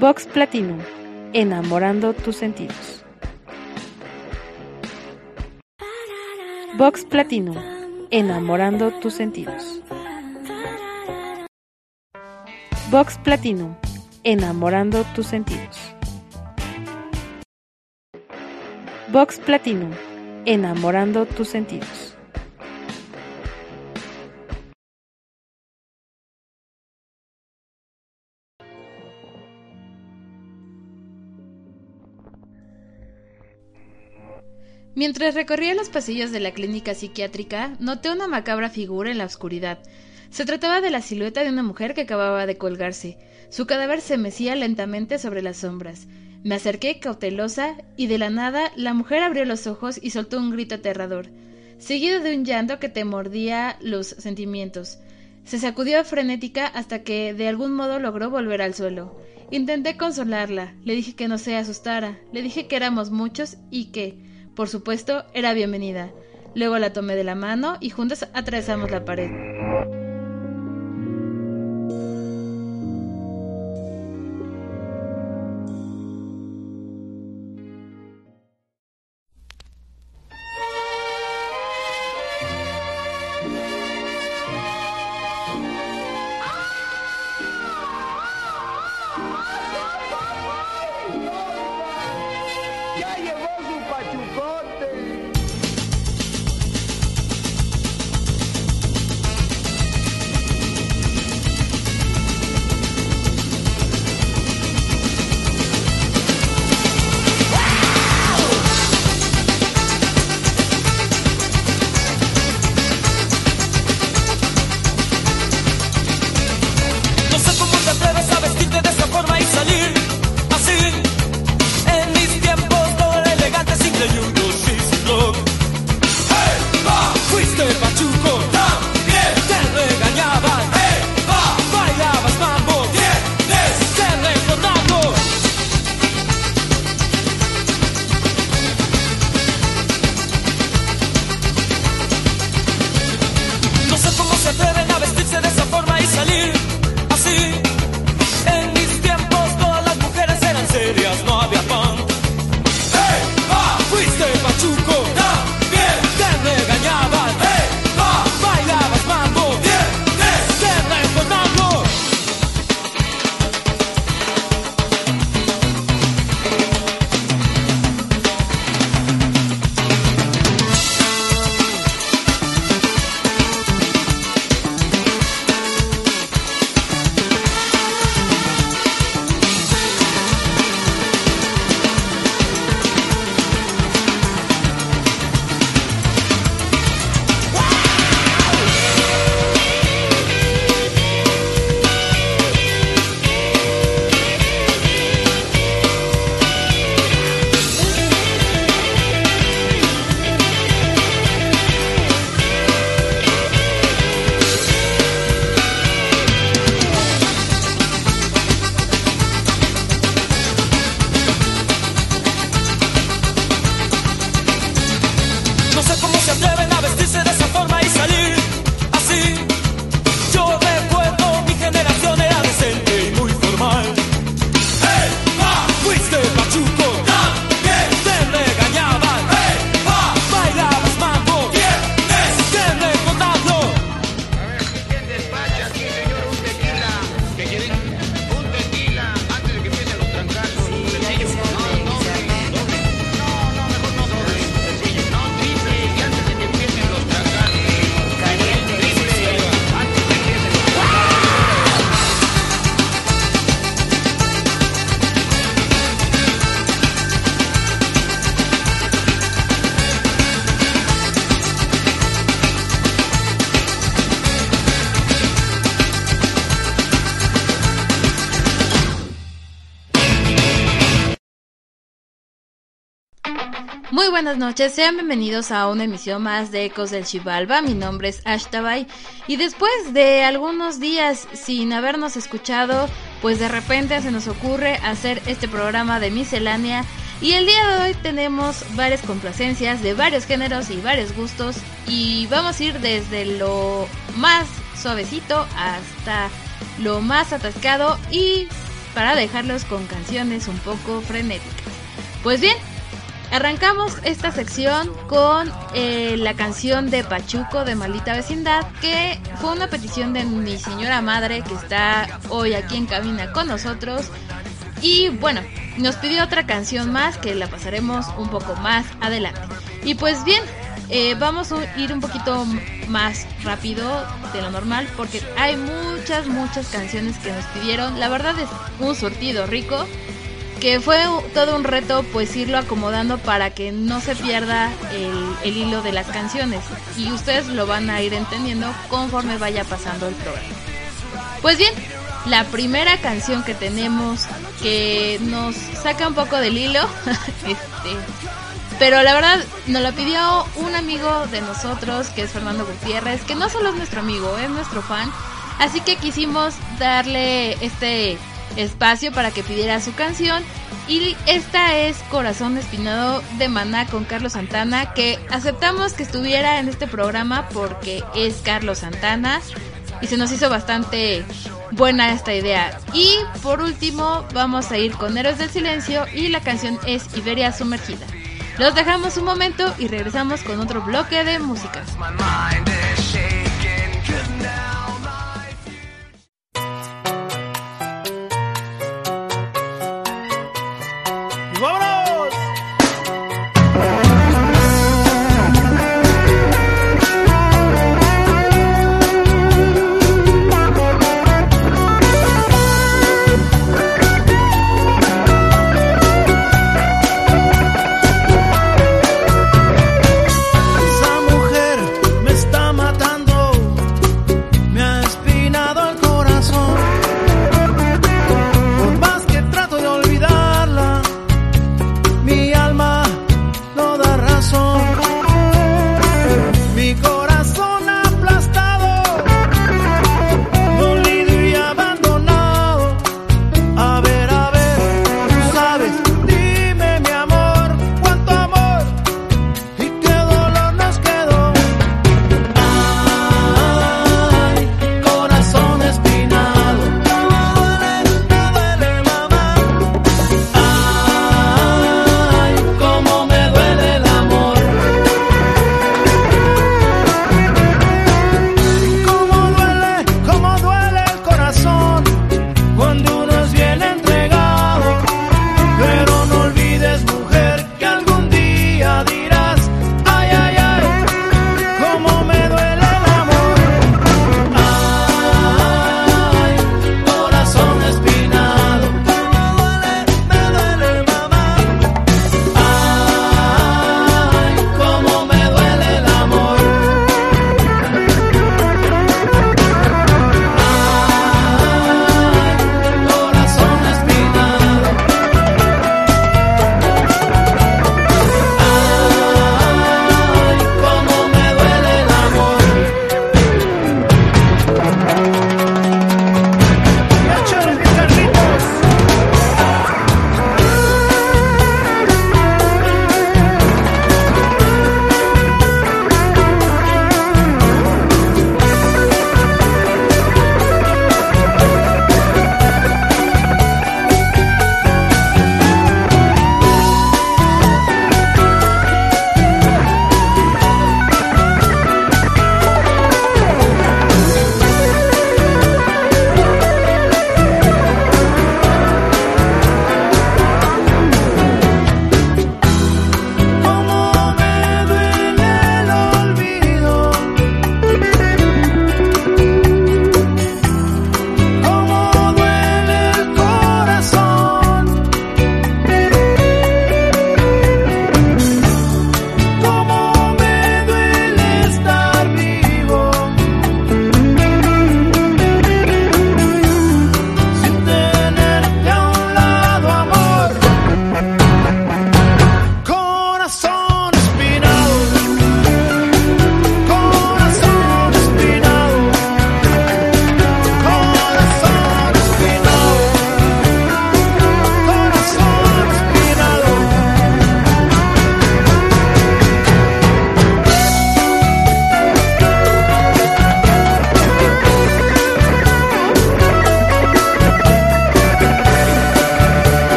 Vox Platinum, enamorando tus sentidos. Vox Platinum, enamorando tus sentidos. Vox Platinum, enamorando tus sentidos. Vox Platinum, enamorando tus sentidos. Mientras recorría los pasillos de la clínica psiquiátrica, noté una macabra figura en la oscuridad. Se trataba de la silueta de una mujer que acababa de colgarse. Su cadáver se mecía lentamente sobre las sombras. Me acerqué cautelosa y de la nada la mujer abrió los ojos y soltó un grito aterrador, seguido de un llanto que te mordía los sentimientos. Se sacudió frenética hasta que de algún modo logró volver al suelo. Intenté consolarla, le dije que no se asustara, le dije que éramos muchos y que, por supuesto, era bienvenida. Luego la tomé de la mano y juntas atravesamos la pared. Buenas noches, sean bienvenidos a una emisión más de Ecos del Chivalba. Mi nombre es Ashtabay y después de algunos días sin habernos escuchado, pues de repente se nos ocurre hacer este programa de miscelánea y el día de hoy tenemos varias complacencias de varios géneros y varios gustos y vamos a ir desde lo más suavecito hasta lo más atascado y para dejarlos con canciones un poco frenéticas. Pues bien, arrancamos esta sección con eh, la canción de Pachuco de Maldita Vecindad, que fue una petición de mi señora madre que está hoy aquí en cabina con nosotros. Y bueno, nos pidió otra canción más que la pasaremos un poco más adelante. Y pues bien, eh, vamos a ir un poquito más rápido de lo normal porque hay muchas, muchas canciones que nos pidieron. La verdad es un surtido rico que fue todo un reto pues irlo acomodando para que no se pierda el, el, hilo de las canciones y ustedes lo van a ir entendiendo conforme vaya pasando el programa. Pues bien, la primera canción que tenemos que nos saca un poco del hilo, este, pero la verdad nos la pidió un amigo de nosotros que es Fernando Gutiérrez, que no solo es nuestro amigo, es nuestro fan, así que quisimos darle este espacio para que pidiera su canción. Y esta es Corazón Espinado de Maná con Carlos Santana, que aceptamos que estuviera en este programa porque es Carlos Santana y se nos hizo bastante buena esta idea. Y por último vamos a ir con Héroes del Silencio y la canción es Iberia Sumergida. Los dejamos un momento y regresamos con otro bloque de música.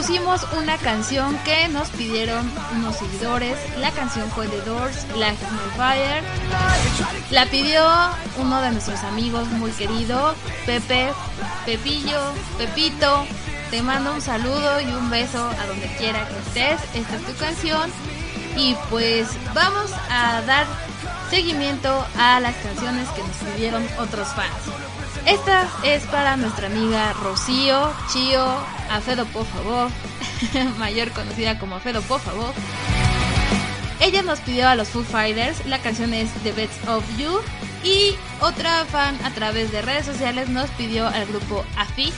Pusimos una canción que nos pidieron unos seguidores. La canción fue de Doors, on Fire. La pidió uno de nuestros amigos muy querido, Pepe, Pepillo, Pepito. Te mando un saludo y un beso a donde quiera que estés. Esta es tu canción. Y pues vamos a dar seguimiento a las canciones que nos pidieron otros fans. Esta es para nuestra amiga Rocío, Chio, Afedo por favor, mayor conocida como Afedo por favor. Ella nos pidió a los Foo Fighters, la canción es The Best of You y otra fan a través de redes sociales nos pidió al grupo AFI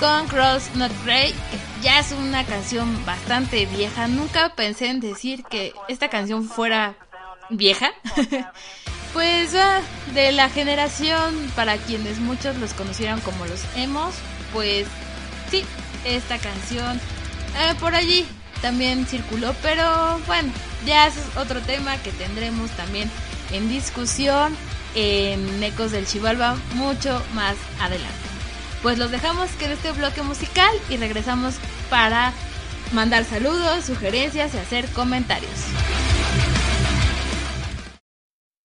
con Cross Not Grey, que ya es una canción bastante vieja. Nunca pensé en decir que esta canción fuera vieja. pues ah, de la generación para quienes muchos los conocieron como los emos, pues sí, esta canción eh, por allí también circuló, pero bueno, ya es otro tema que tendremos también en discusión en Ecos del Chivalba mucho más adelante. Pues los dejamos en este bloque musical y regresamos para mandar saludos, sugerencias y hacer comentarios.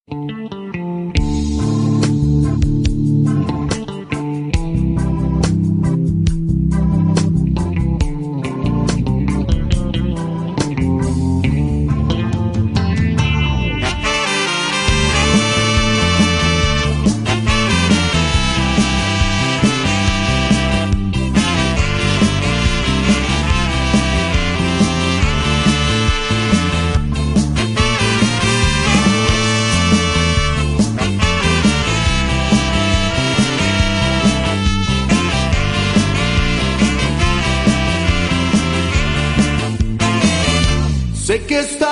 Fue Sé que estoy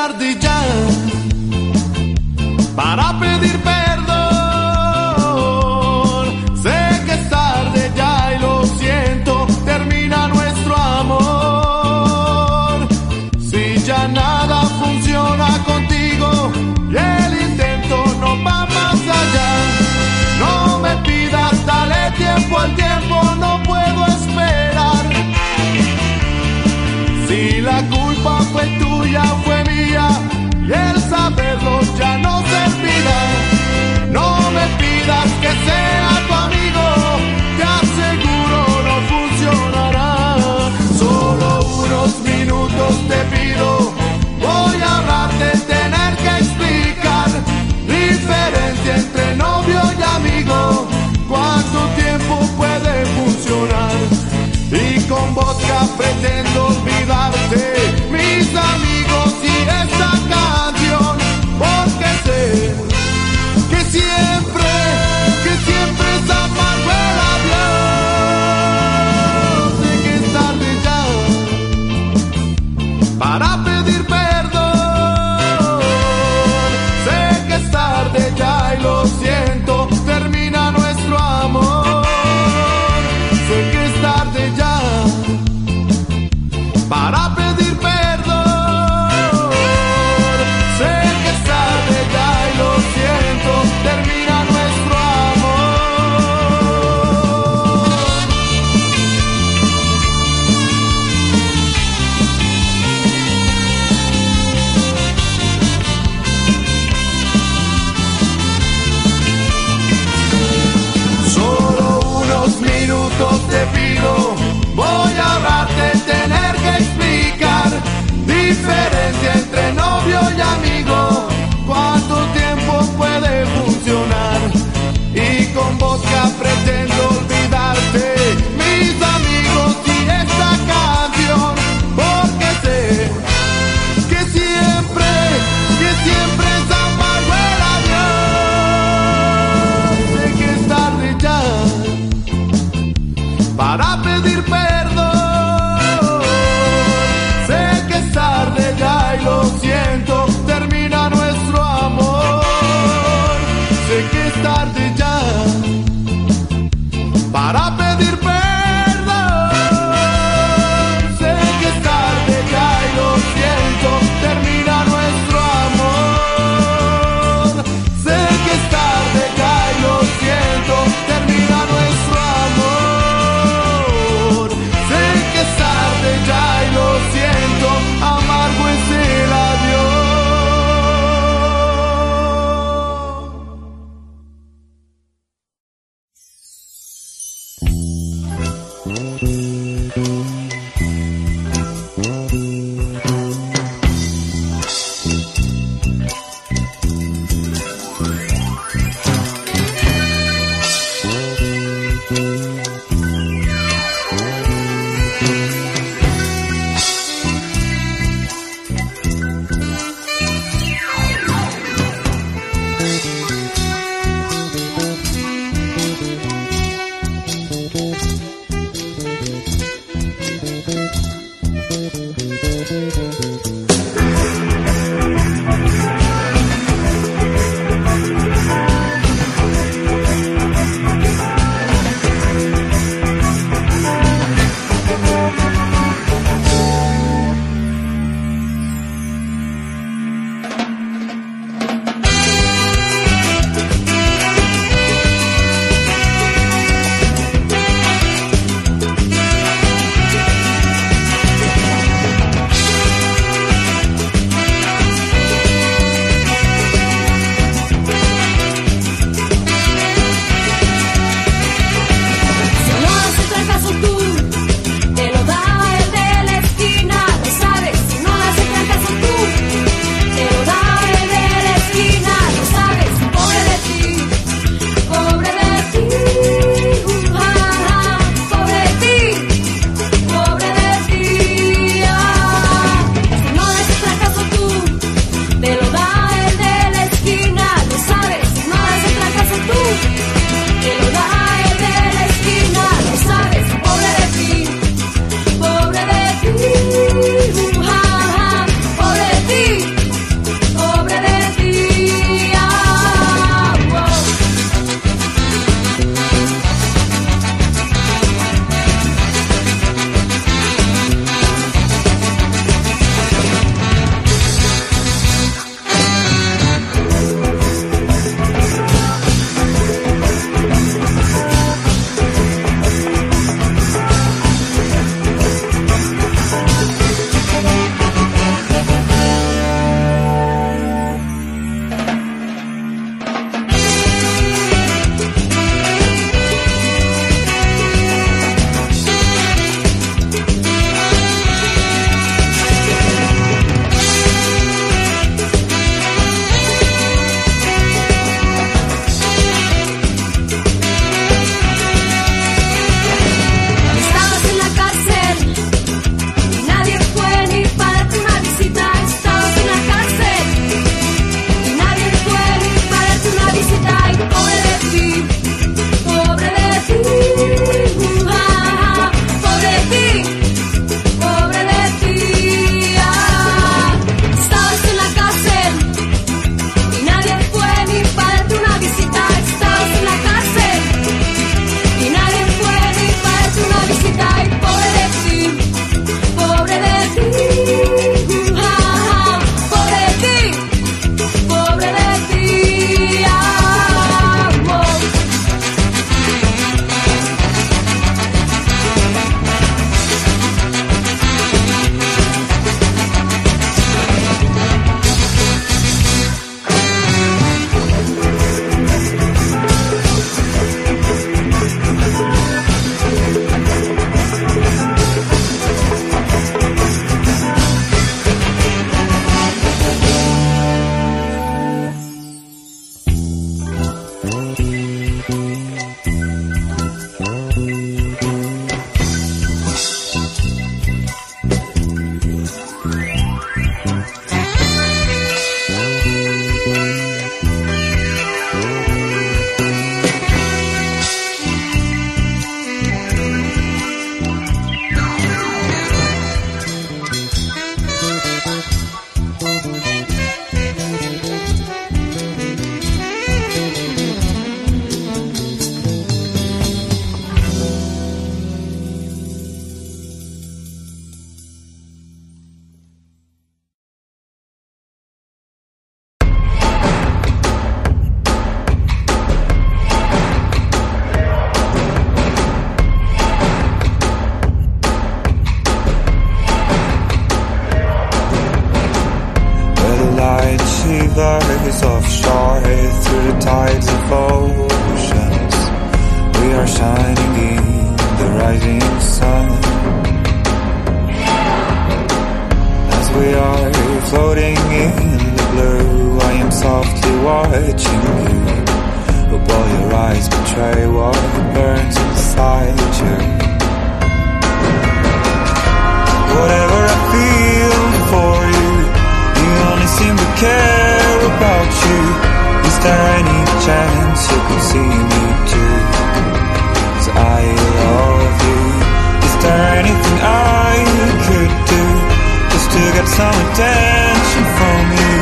get some attention from you?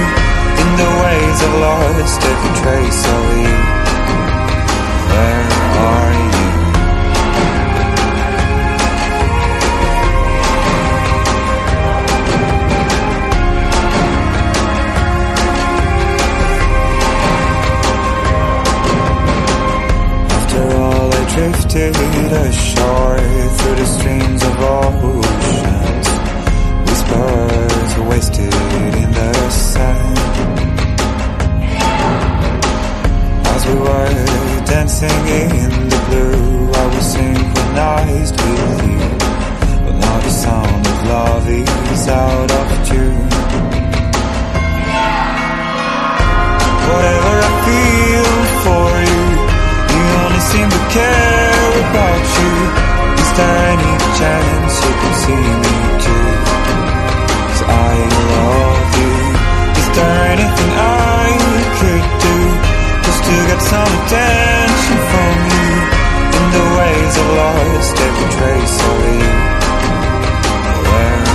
In the ways I've lost every trace of you. Where are you? After all, I drifted ashore through the streams of oceans. Wasted in the sand. As we were dancing in the blue, I was synchronized with you. But now the sound of love is out of tune. Whatever I feel for you, you only seem to care about you. Is there any chance you can see me I love you. Is there anything I could do just to get some attention from you? In the ways I've lost every trace of you. Where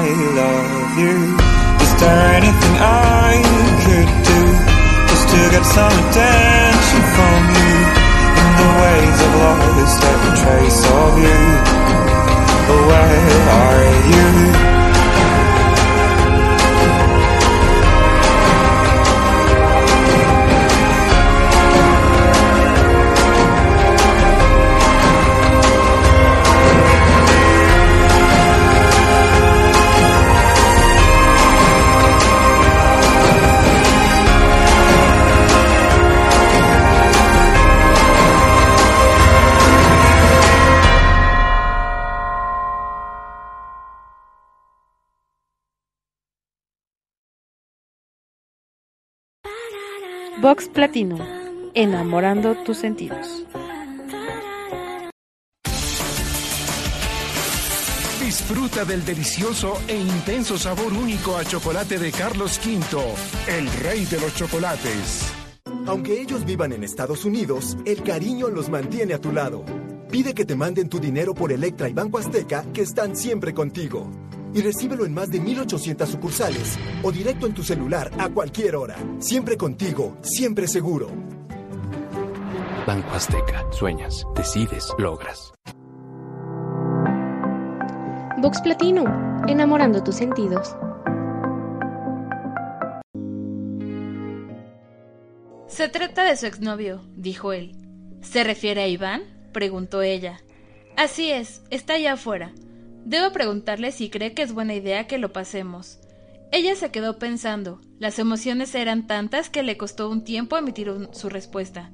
I love you. Enamorando tus sentidos. Disfruta del delicioso e intenso sabor único a chocolate de Carlos V, el rey de los chocolates. Aunque ellos vivan en Estados Unidos, el cariño los mantiene a tu lado. Pide que te manden tu dinero por Electra y Banco Azteca, que están siempre contigo. Y recíbelo en más de 1800 sucursales o directo en tu celular a cualquier hora. Siempre contigo, siempre seguro. Banco Azteca. Sueñas, decides, logras. Vox Platino, enamorando tus sentidos. Se trata de su exnovio, dijo él. ¿Se refiere a Iván? preguntó ella. Así es, está allá afuera. Debo preguntarle si cree que es buena idea que lo pasemos. Ella se quedó pensando. Las emociones eran tantas que le costó un tiempo emitir su respuesta.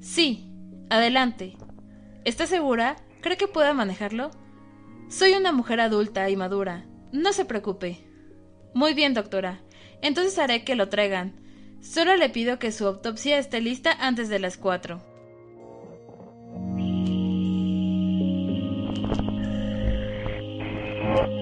Sí, adelante. ¿Está segura? ¿Cree que pueda manejarlo? Soy una mujer adulta y madura. No se preocupe. Muy bien, doctora. Entonces haré que lo traigan. Solo le pido que su autopsia esté lista antes de las cuatro. Thank.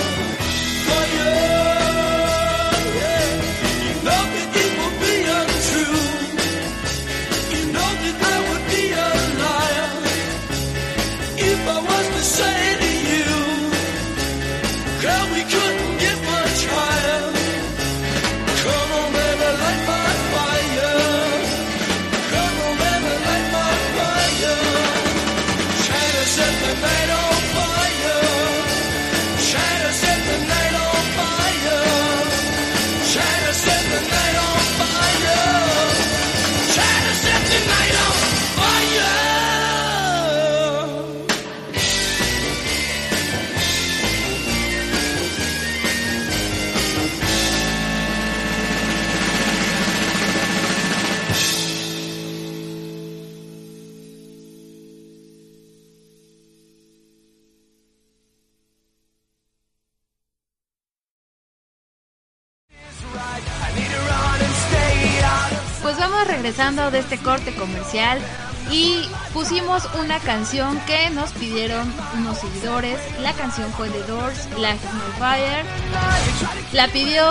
y pusimos una canción que nos pidieron unos seguidores. La canción fue de Doors, My Fire. La pidió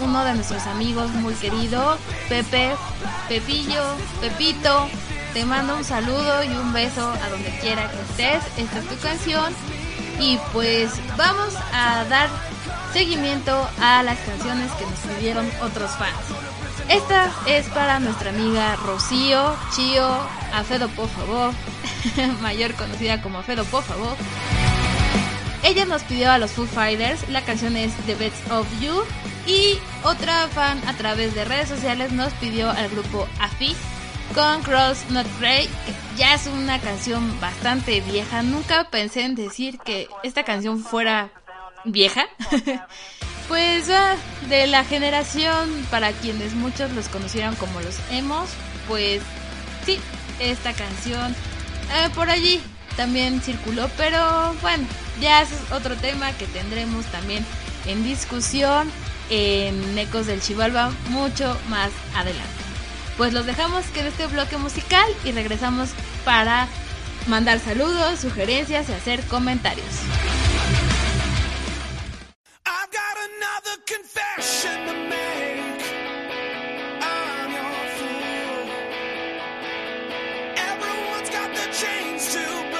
uno de nuestros amigos muy querido, Pepe, Pepillo, Pepito. Te mando un saludo y un beso a donde quiera que estés. Esta es tu canción. Y pues vamos a dar seguimiento a las canciones que nos pidieron otros fans. Esta es para nuestra amiga Rocío, Chío, Afedo por favor, mayor conocida como Afedo por favor. Ella nos pidió a los Foo Fighters, la canción es The Best of You y otra fan a través de redes sociales nos pidió al grupo AFI con Cross Not Grey, que ya es una canción bastante vieja. Nunca pensé en decir que esta canción fuera vieja. pues ah, de la generación para quienes muchos los conocieron como los emos, pues sí, esta canción eh, por allí también circuló, pero bueno, ya es otro tema que tendremos también en discusión en Ecos del Chivalba mucho más adelante. Pues los dejamos de este bloque musical y regresamos para mandar saludos, sugerencias y hacer comentarios. I've got another confession to make. I'm your fool. Everyone's got the chains to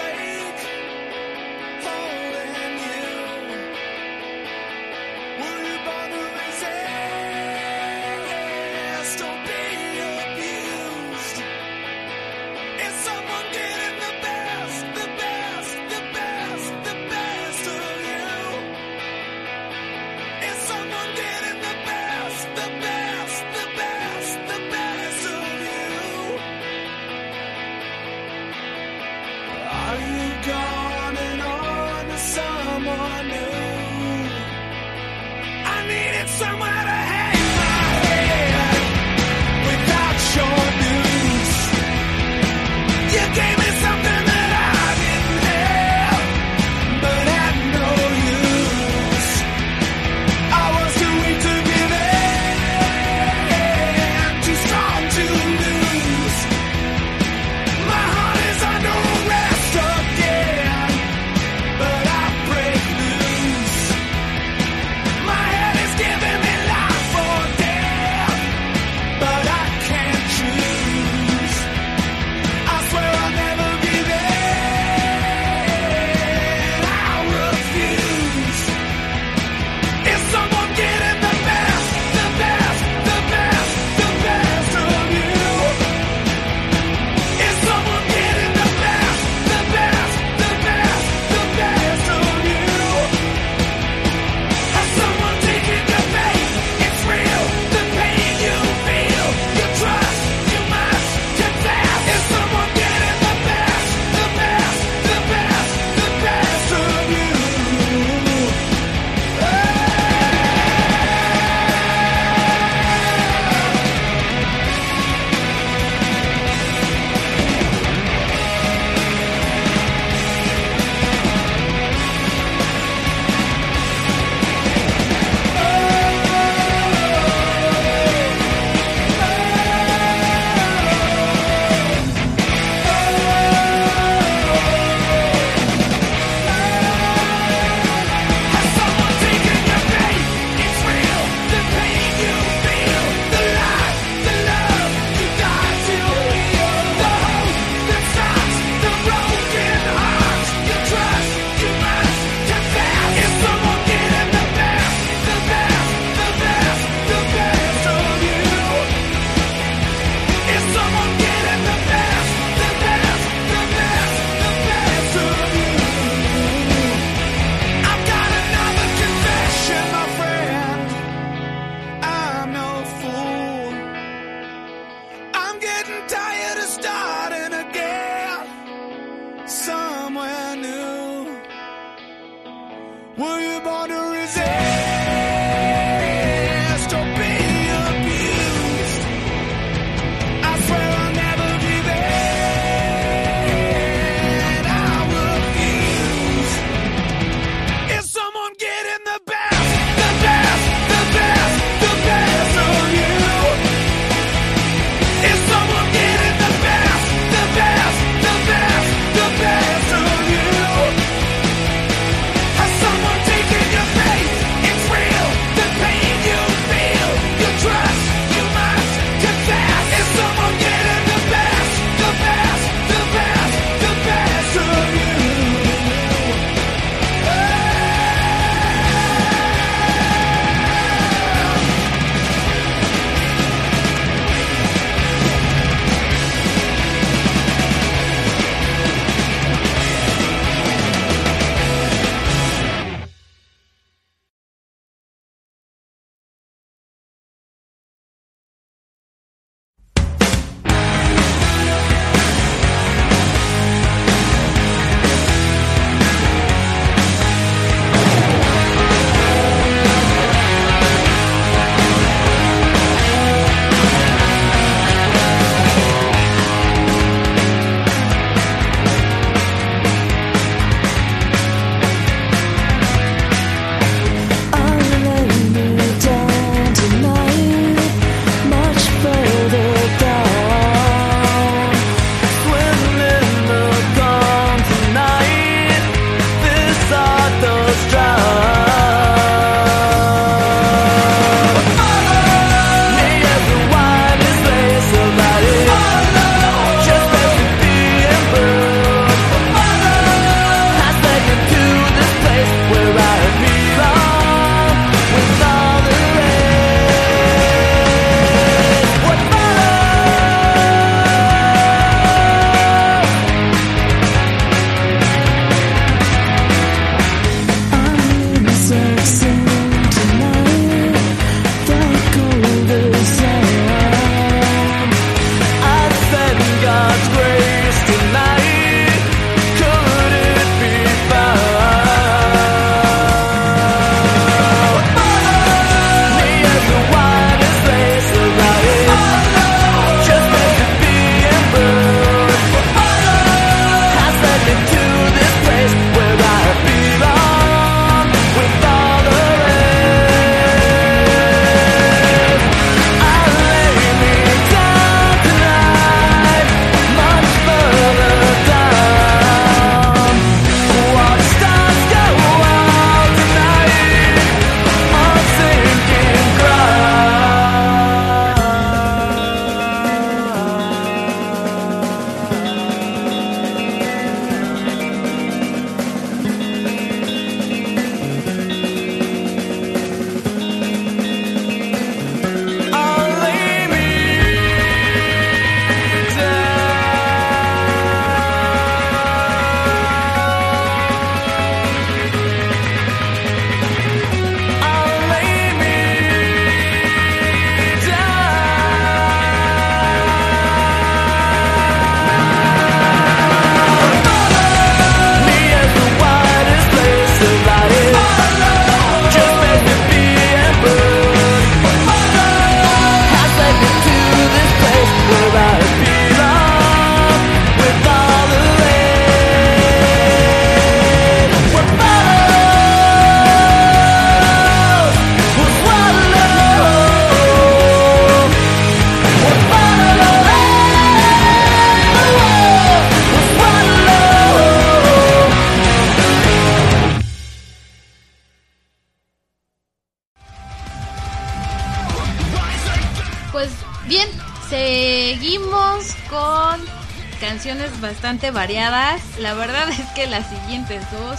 variadas. La verdad es que las siguientes dos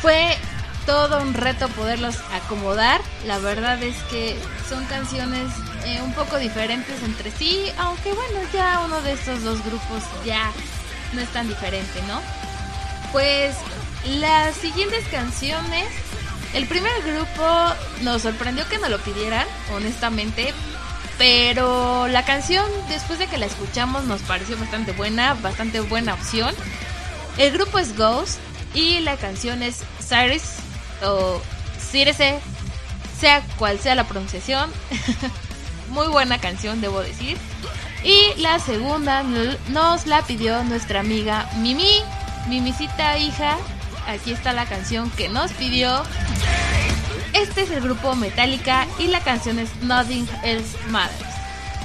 fue todo un reto poderlos acomodar. La verdad es que son canciones eh, un poco diferentes entre sí, aunque bueno, ya uno de estos dos grupos ya no es tan diferente, ¿no? Pues las siguientes canciones, el primer grupo nos sorprendió que nos lo pidieran, honestamente, pero la canción después de que la escuchamos nos pareció bastante buena, bastante buena opción. El grupo es Ghost y la canción es Cyrus o Circe, sea cual sea la pronunciación. Muy buena canción, debo decir. Y la segunda nos la pidió nuestra amiga Mimi, Mimisita hija. Aquí está la canción que nos pidió. Este es el grupo Metallica y la canción es Nothing Else Matters.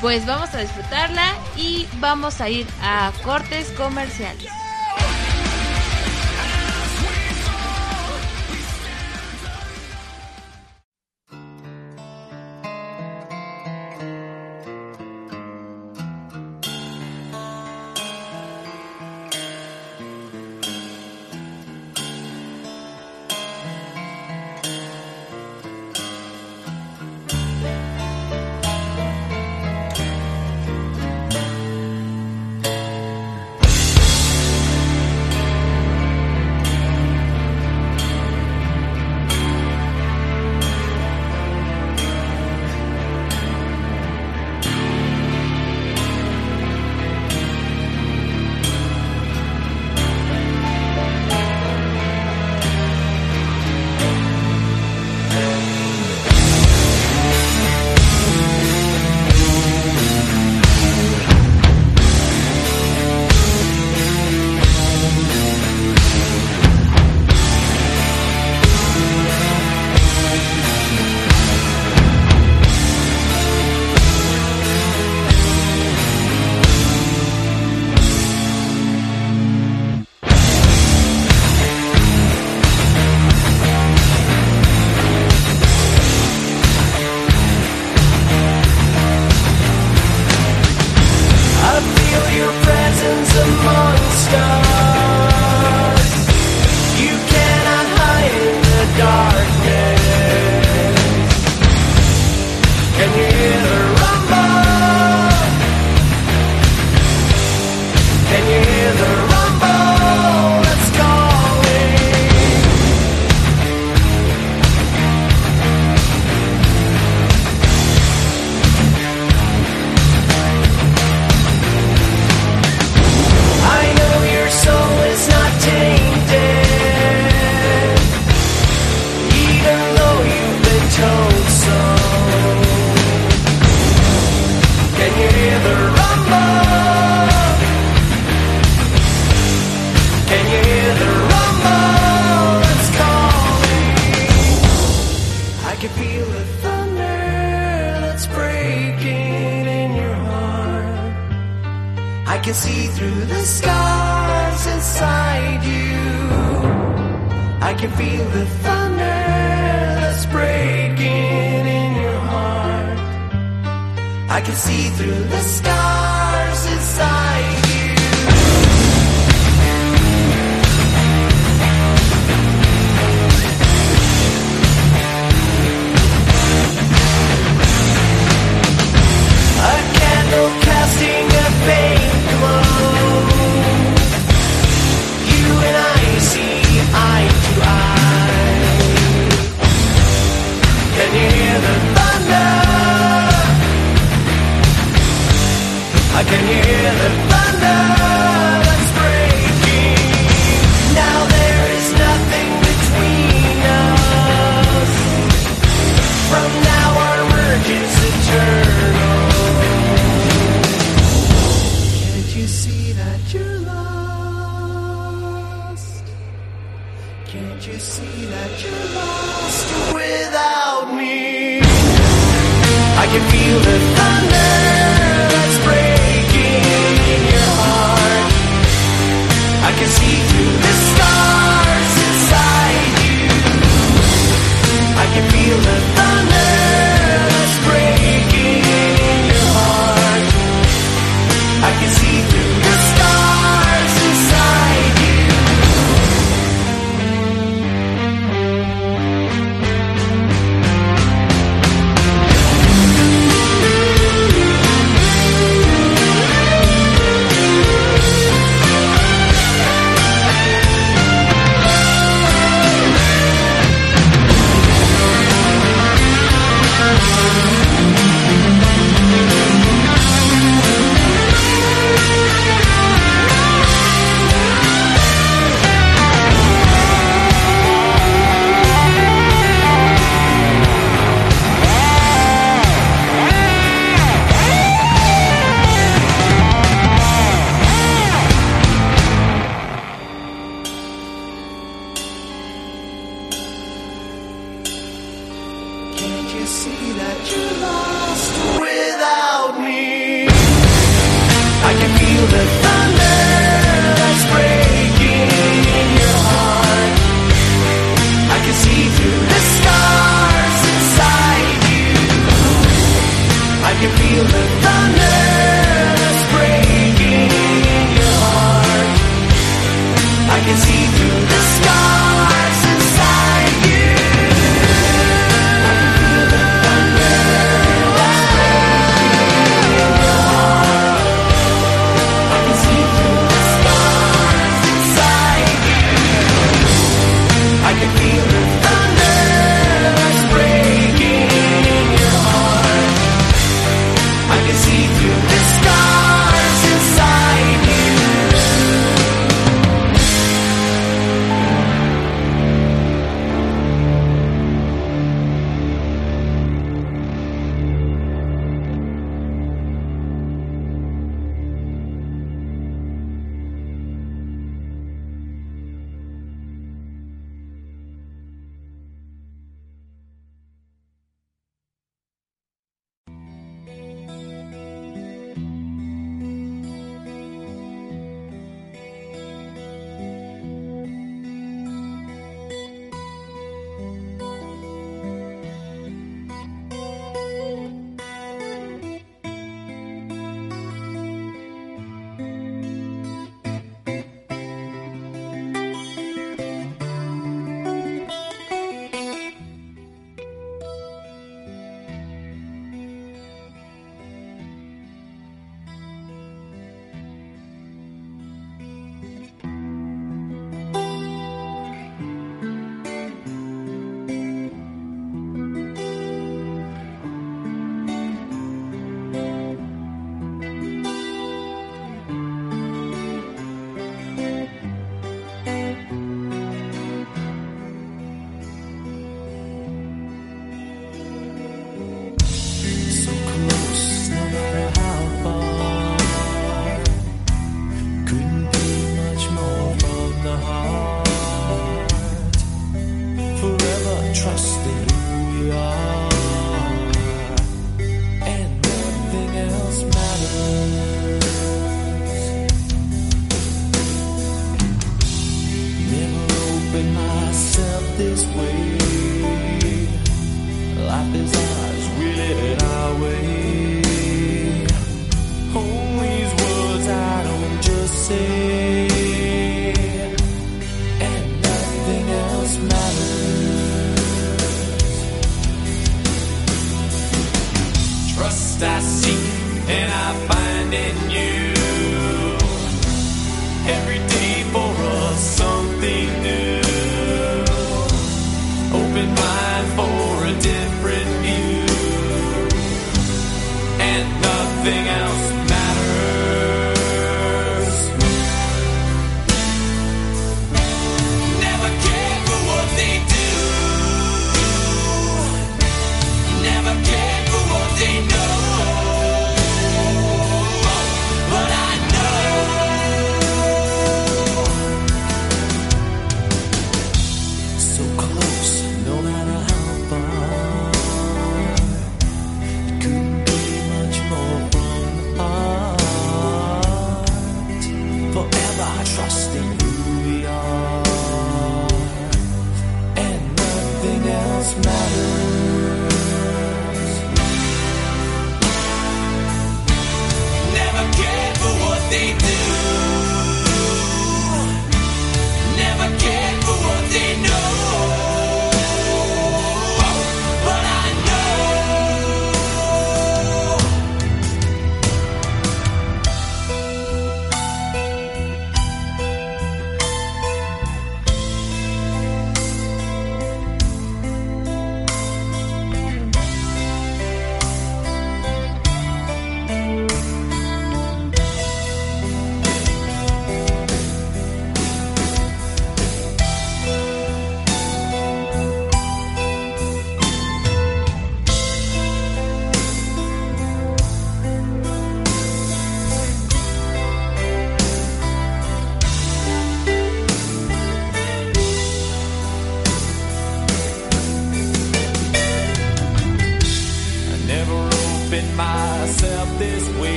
Pues vamos a disfrutarla y vamos a ir a cortes comerciales.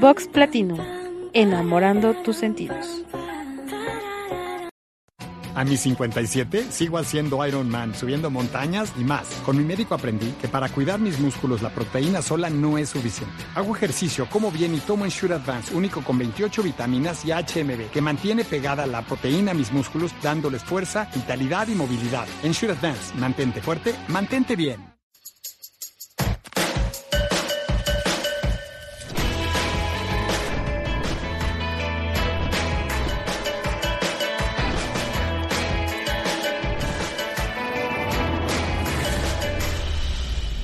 Vox Platinum, enamorando tus sentidos. A mis 57 sigo haciendo Iron Man, subiendo montañas y más. Con mi médico aprendí que para cuidar mis músculos la proteína sola no es suficiente. Hago ejercicio, como bien y tomo Ensure Advance, único con 28 vitaminas y HMB, que mantiene pegada la proteína a mis músculos, dándoles fuerza, vitalidad y movilidad. Ensure Advance, mantente fuerte, mantente bien.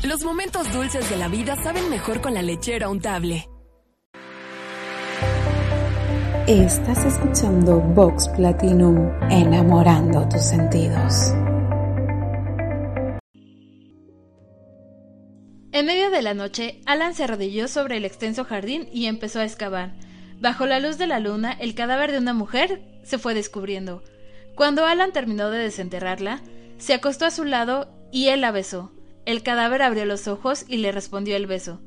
Los momentos dulces de la vida saben mejor con la lechera untable. Estás escuchando Vox Platinum, enamorando tus sentidos. En medio de la noche, Alan se arrodilló sobre el extenso jardín y empezó a excavar. Bajo la luz de la luna, el cadáver de una mujer se fue descubriendo. Cuando Alan terminó de desenterrarla, se acostó a su lado y él la besó. El cadáver abrió los ojos y le respondió el beso.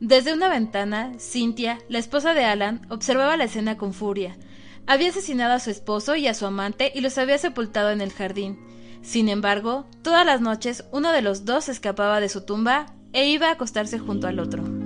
Desde una ventana, Cynthia, la esposa de Alan, observaba la escena con furia. Había asesinado a su esposo y a su amante y los había sepultado en el jardín. Sin embargo, todas las noches uno de los dos escapaba de su tumba e iba a acostarse junto al otro.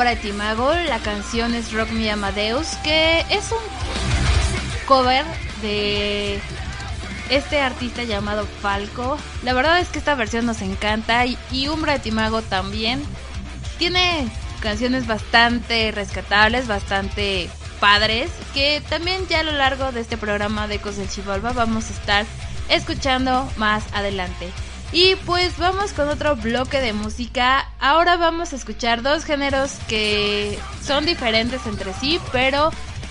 A Umbra Timago, la canción es Rock Me Amadeus, que es un cover de este artista llamado Falco. La verdad es que esta versión nos encanta y, y Umbra Timago también. Tiene canciones bastante rescatables, bastante padres, que también ya a lo largo de este programa de Ecos del Chivalba vamos a estar escuchando más adelante. Y pues vamos con otro bloque de música. Ahora vamos a escuchar dos géneros que son diferentes entre sí, pero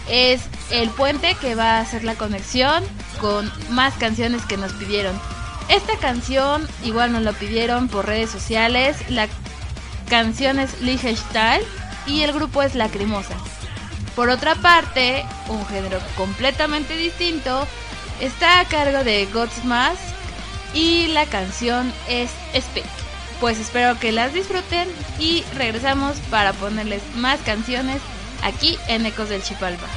es el puente que va a hacer la conexión con más canciones que nos pidieron. Esta canción igual nos lo pidieron por redes sociales. La canción es Liechtenstein y el grupo es Lacrimosa. Por otra parte, un género completamente distinto está a cargo de Godsmask y la canción es Speak. Pues espero que las disfruten y regresamos para ponerles más canciones aquí en Ecos del Chipalba.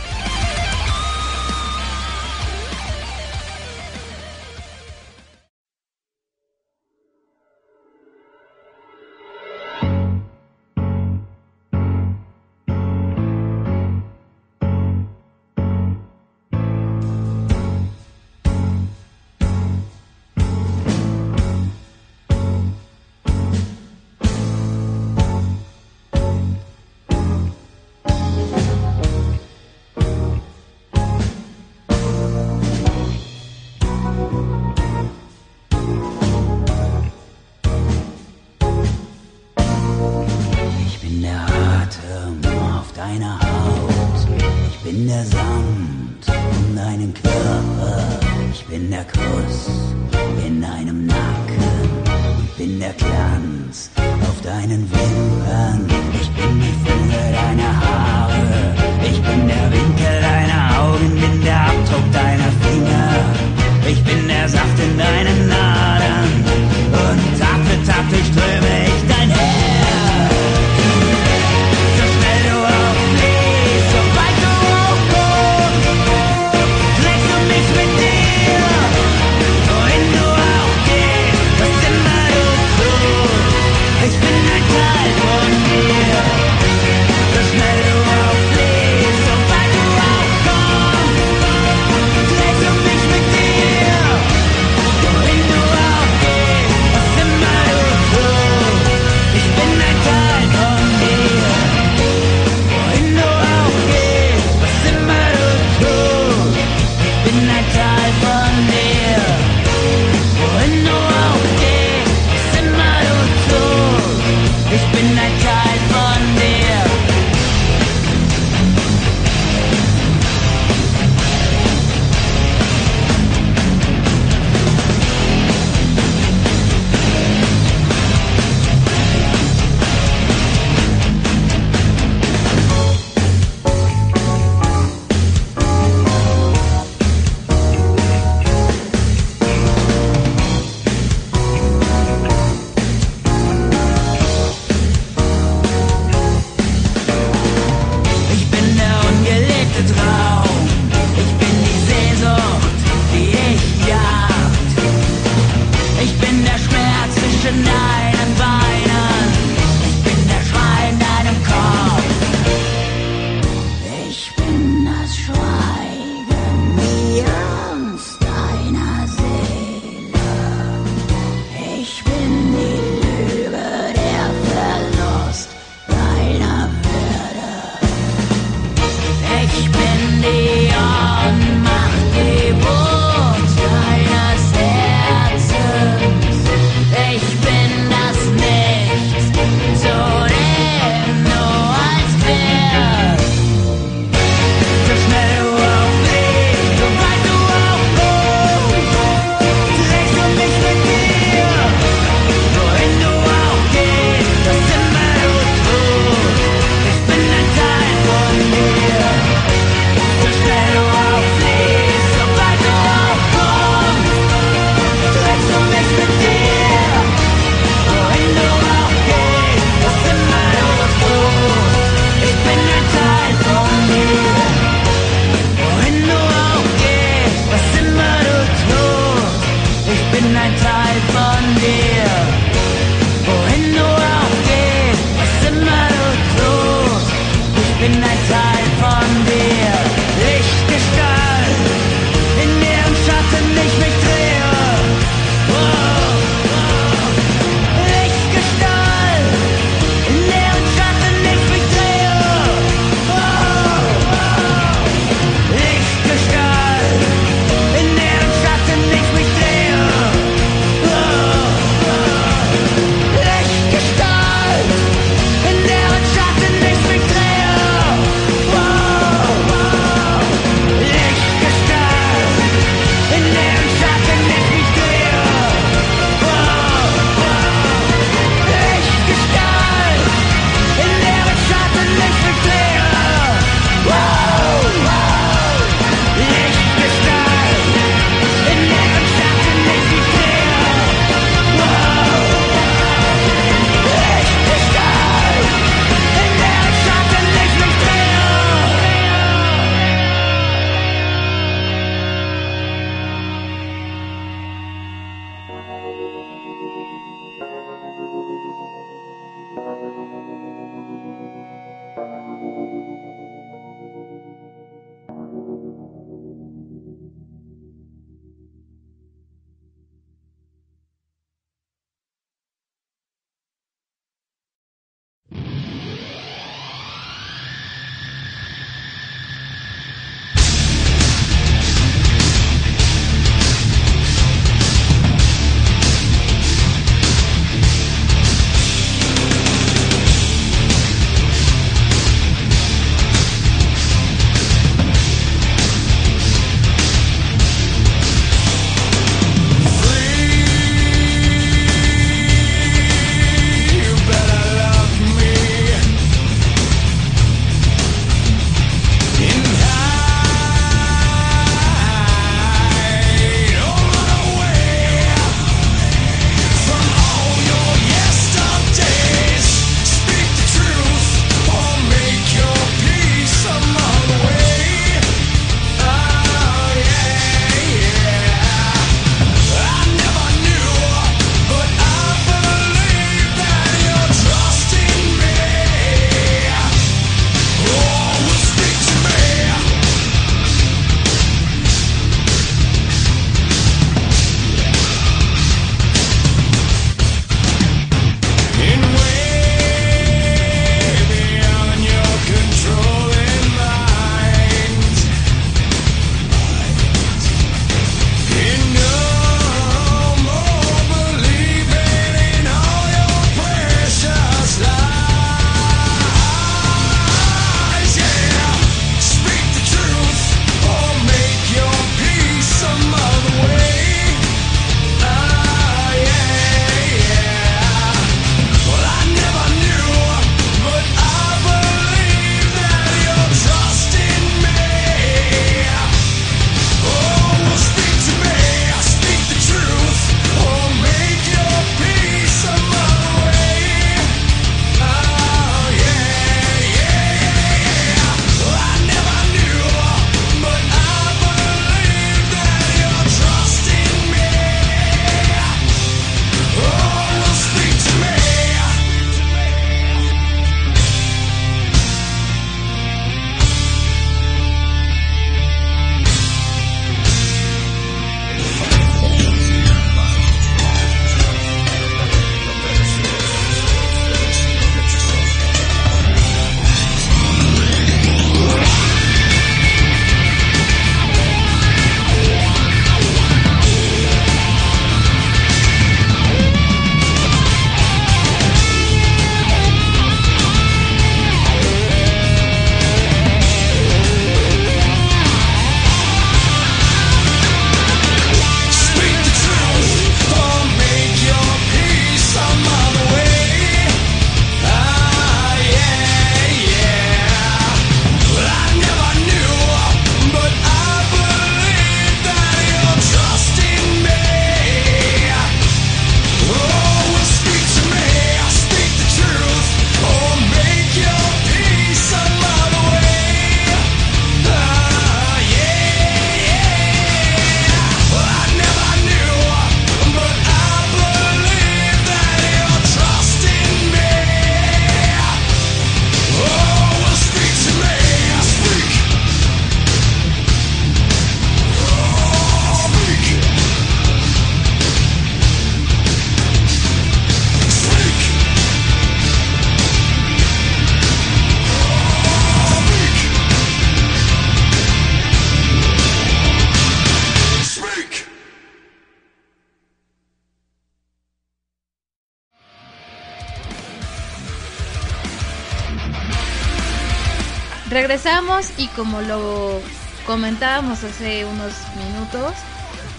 Y como lo comentábamos hace unos minutos,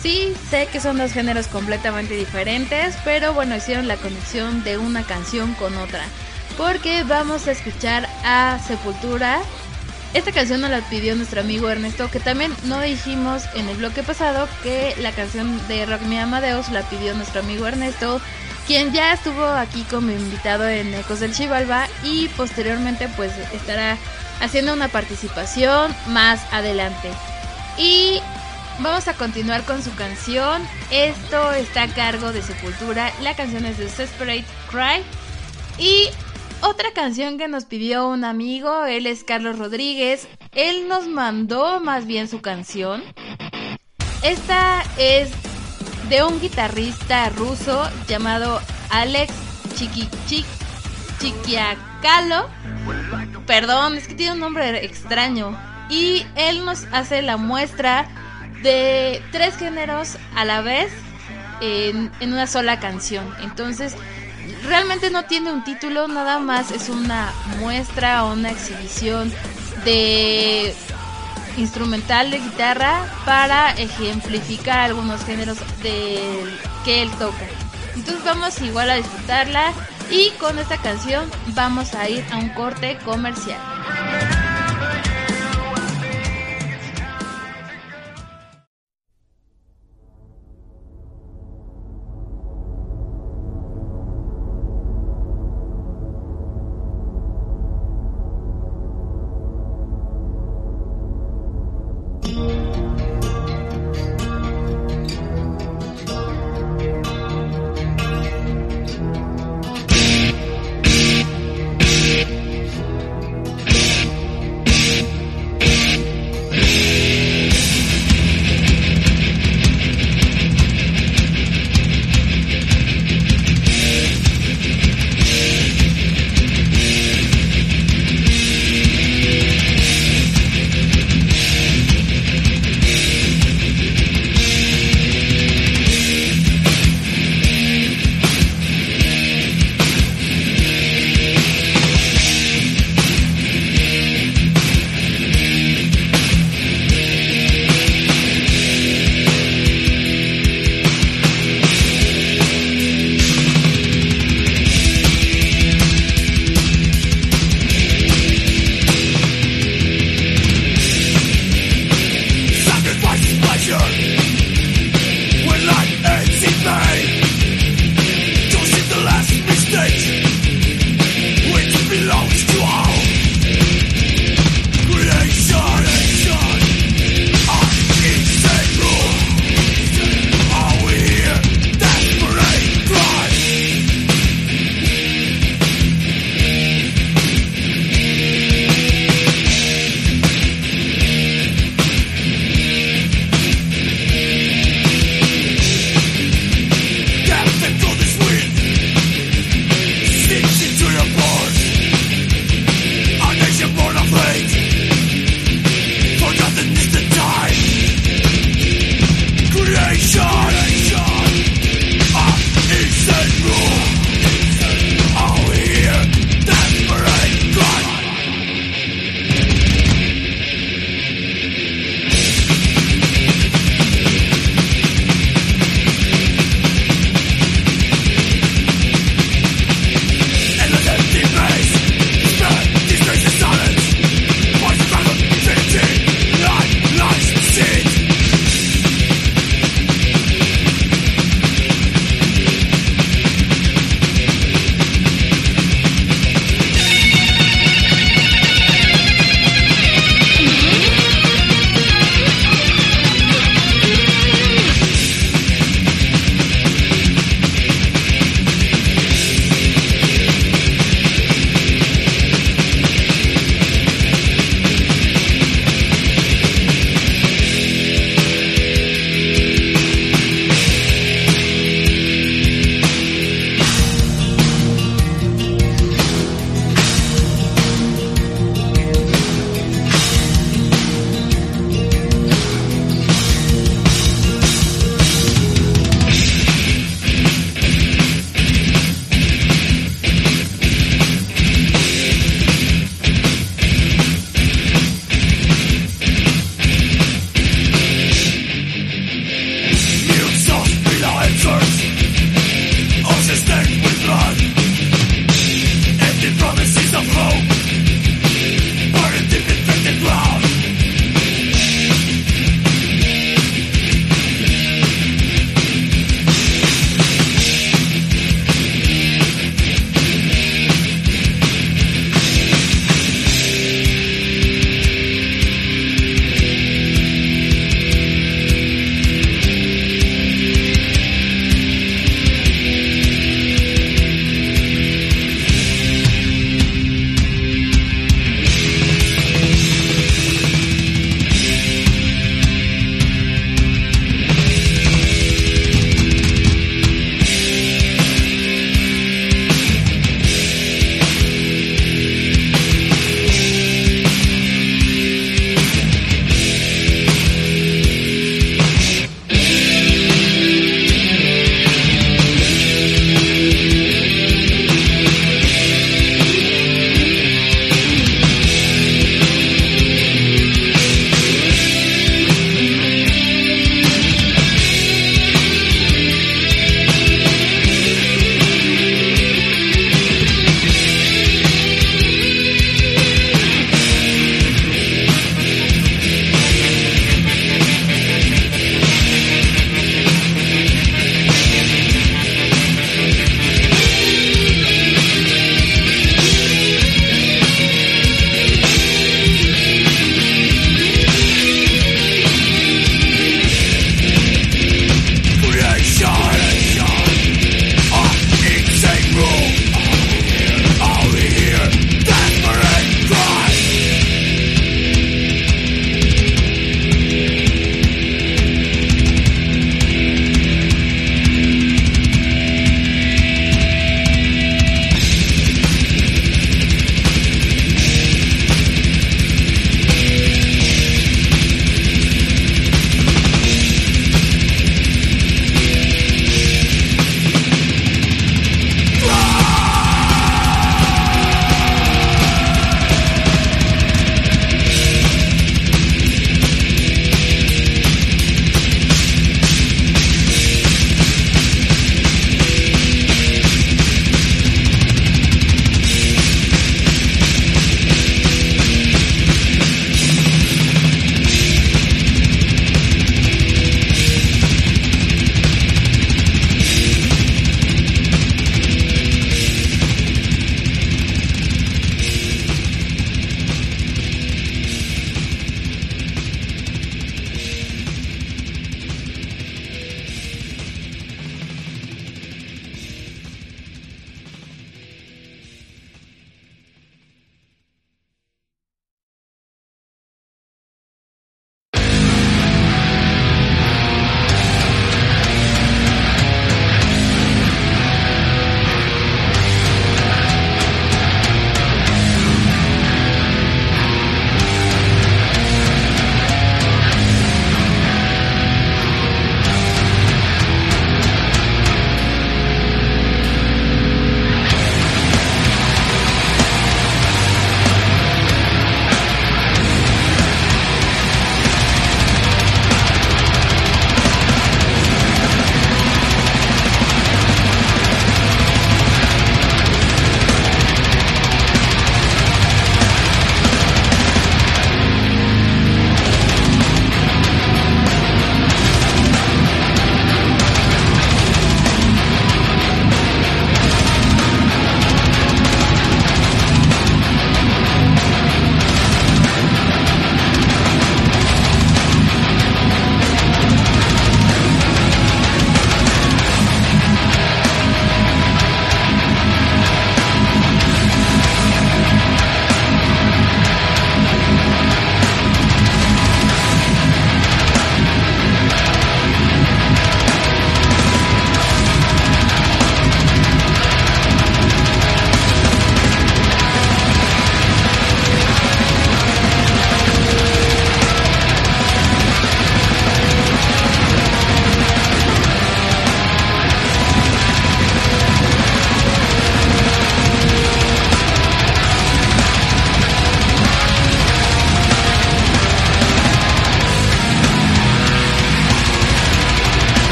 sí, sé que son dos géneros completamente diferentes, pero bueno, hicieron la conexión de una canción con otra. Porque vamos a escuchar a Sepultura. Esta canción nos la pidió nuestro amigo Ernesto, que también no dijimos en el bloque pasado que la canción de Rock Me Amadeus la pidió nuestro amigo Ernesto, quien ya estuvo aquí como invitado en Ecos del Chivalba y posteriormente pues estará haciendo una participación más adelante. Y vamos a continuar con su canción. Esto está a cargo de Sepultura. La canción es Desperate Cry. Y otra canción que nos pidió un amigo, él es Carlos Rodríguez. Él nos mandó más bien su canción. Esta es de un guitarrista ruso llamado Alex Chiquichik Chiquiacalo. Perdón, es que tiene un nombre extraño. Y él nos hace la muestra de tres géneros a la vez en, una sola canción. Entonces, realmente no tiene un título, nada más es una muestra o una exhibición de instrumental de guitarra para ejemplificar algunos géneros que él toca. Entonces vamos igual a disfrutarla y con esta canción vamos a ir a un corte comercial.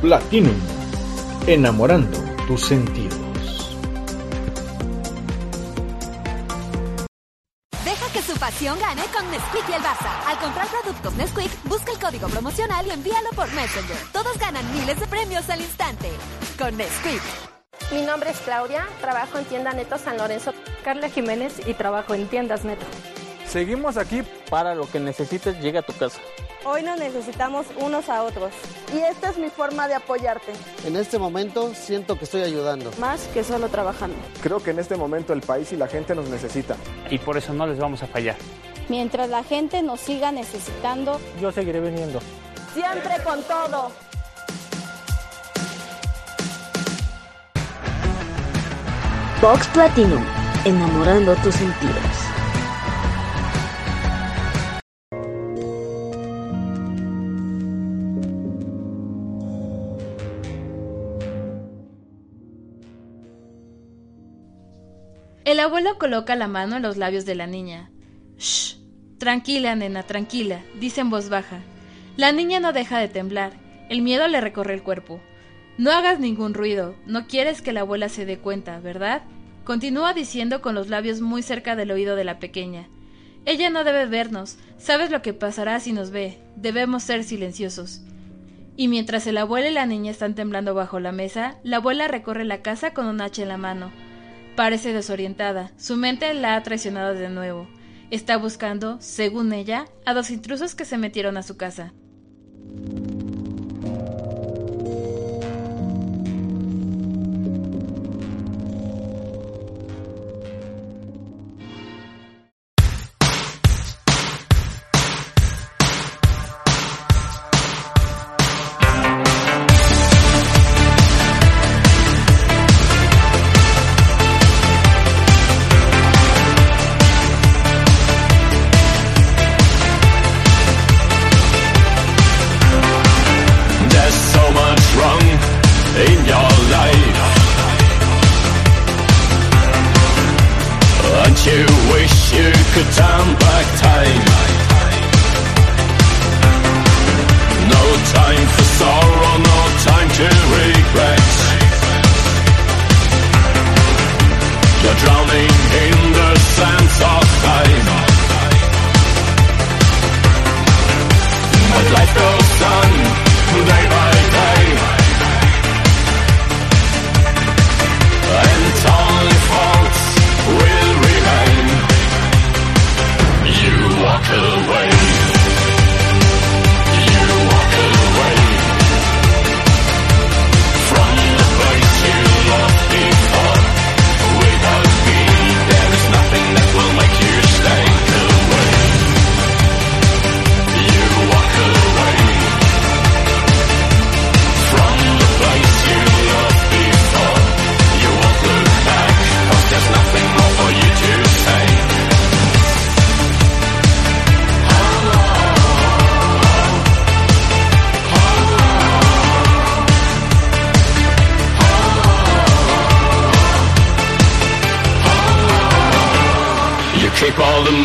Platinum. Enamorando tus sentidos. Deja que su pasión gane con Nesquik y el Barça. Al comprar productos Nesquik, busca el código promocional y envíalo por Messenger. Todos ganan miles de premios al instante. Con Nesquik. Mi nombre es Claudia, trabajo en tienda Neto San Lorenzo. Carla Jiménez y trabajo en tiendas Neto. Seguimos aquí para lo que necesites llega a tu casa. Hoy nos necesitamos unos a otros. Y esta es mi forma de apoyarte. En este momento siento que estoy ayudando. Más que solo trabajando. Creo que en este momento el país y la gente nos necesita. Y por eso no les vamos a fallar. Mientras la gente nos siga necesitando, yo seguiré viniendo. Siempre con todo. Box Platinum, enamorando tus sentidos. El abuelo coloca la mano en los labios de la niña. Shh. Tranquila, nena, tranquila, dice en voz baja. La niña no deja de temblar. El miedo le recorre el cuerpo. No hagas ningún ruido. No quieres que la abuela se dé cuenta, ¿verdad? Continúa diciendo con los labios muy cerca del oído de la pequeña. Ella no debe vernos. Sabes lo que pasará si nos ve. Debemos ser silenciosos. Y mientras el abuelo y la niña están temblando bajo la mesa, la abuela recorre la casa con un hacha en la mano. Parece desorientada. Su mente la ha traicionado de nuevo. Está buscando, según ella, a dos intrusos que se metieron a su casa. Wish you could turn back time. No time for sorrow, no time to regret. You're drowning in the sands of time. But life goes on day by You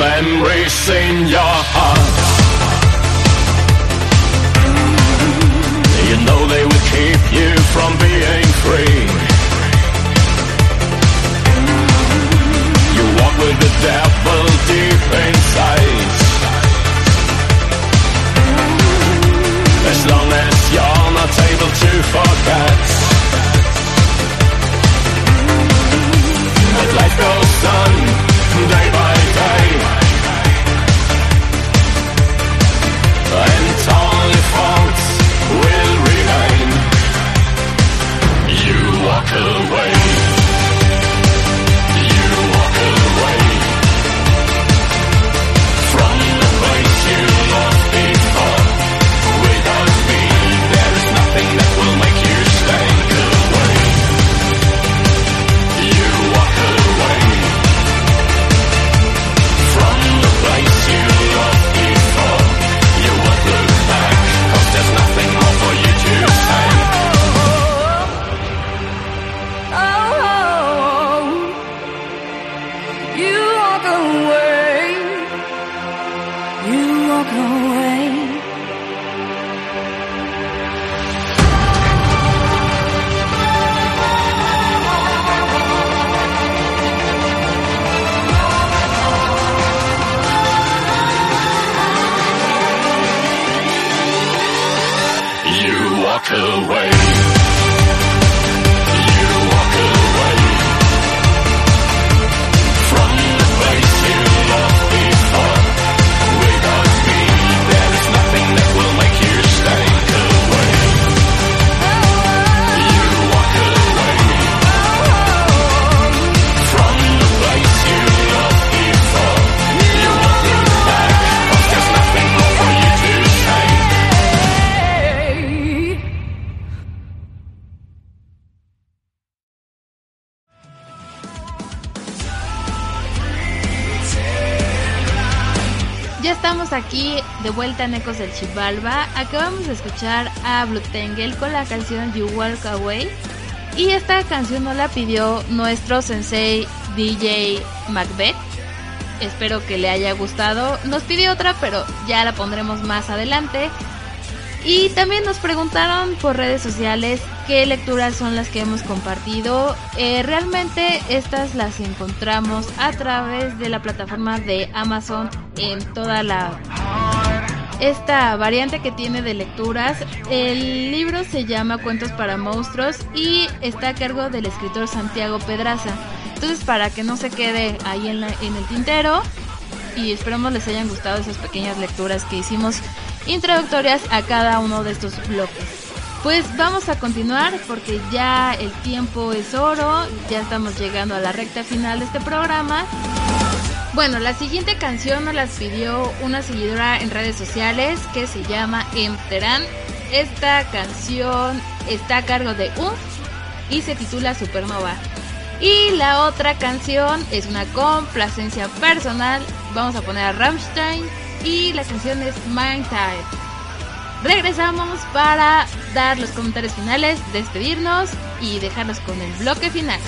memories in your heart You know they will keep you from being free. You walk with the devil deep inside. As long as you're not able to forget. You en Ecos del Chivalba. Acabamos de escuchar a Blue Tangle con la canción You Walk Away. Y esta canción nos la pidió nuestro sensei DJ Macbeth. Espero que le haya gustado. Nos pidió otra, pero ya la pondremos más adelante. Y también nos preguntaron por redes sociales qué lecturas son las que hemos compartido. Eh, realmente estas las encontramos a través de la plataforma de Amazon en toda la esta variante que tiene de lecturas. El libro se llama Cuentos para monstruos y está a cargo del escritor Santiago Pedraza. Entonces para que no se quede ahí en, en el tintero y esperamos les hayan gustado esas pequeñas lecturas que hicimos introductorias a cada uno de estos bloques. Pues vamos a continuar porque ya el tiempo es oro, ya estamos llegando a la recta final de este programa. Bueno, la siguiente canción nos las pidió una seguidora en redes sociales que se llama Emterán. Esta canción está a cargo de UNF y se titula Supernova. Y la otra canción es una complacencia personal. Vamos a poner a Rammstein y la canción es Mind Tide. Regresamos para dar los comentarios finales, despedirnos y dejarlos con el bloque final.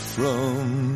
From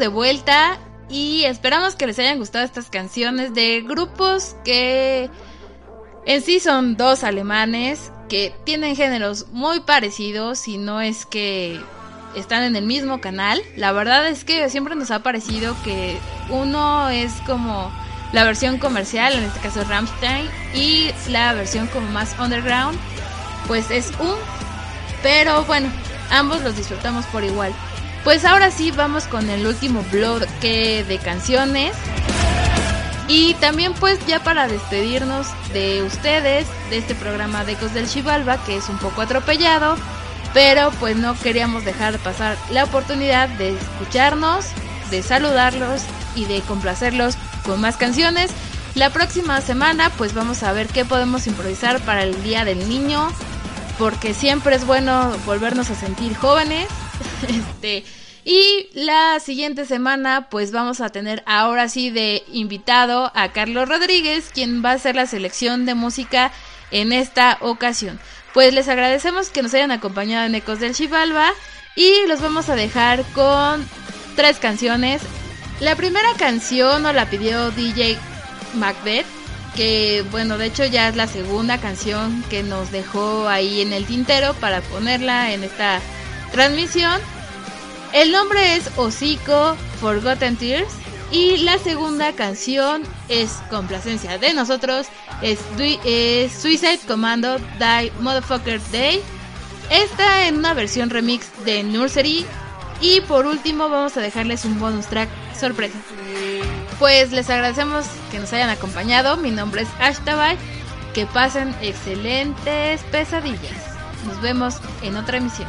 de vuelta y esperamos que les hayan gustado estas canciones de grupos que en sí son dos alemanes que tienen géneros muy parecidos y no es que están en el mismo canal. La verdad es que siempre nos ha parecido que uno es como la versión comercial, en este caso Rammstein, y la versión como más underground, pues es un. Pero bueno, ambos los disfrutamos por igual. Pues ahora sí vamos con el último bloque de canciones. Y también pues ya para despedirnos de ustedes, de este programa de Ecos del Chivalba, que es un poco atropellado, pero pues no queríamos dejar pasar la oportunidad de escucharnos, de saludarlos y de complacerlos con más canciones. La próxima semana pues vamos a ver qué podemos improvisar para el Día del Niño, porque siempre es bueno volvernos a sentir jóvenes. este, y la siguiente semana pues vamos a tener ahora sí de invitado a Carlos Rodríguez, quien va a hacer la selección de música en esta ocasión. Pues les agradecemos que nos hayan acompañado en Ecos del Chivalba y los vamos a dejar con tres canciones. La primera canción nos la pidió DJ Macbeth, que bueno, de hecho ya es la segunda canción que nos dejó ahí en el tintero para ponerla en esta transmisión. El nombre es Hocico Forgotten Tears y la segunda canción es complacencia de nosotros, es, Suicide Commando Die Motherfucker Day. Está en una versión remix de Nursery. Y por último vamos a dejarles un bonus track sorpresa. Pues les agradecemos que nos hayan acompañado. Mi nombre es Ashtabay. Que pasen excelentes pesadillas. Nos vemos en otra emisión.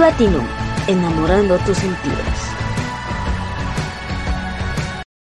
Platinum, enamorando tus sentidos.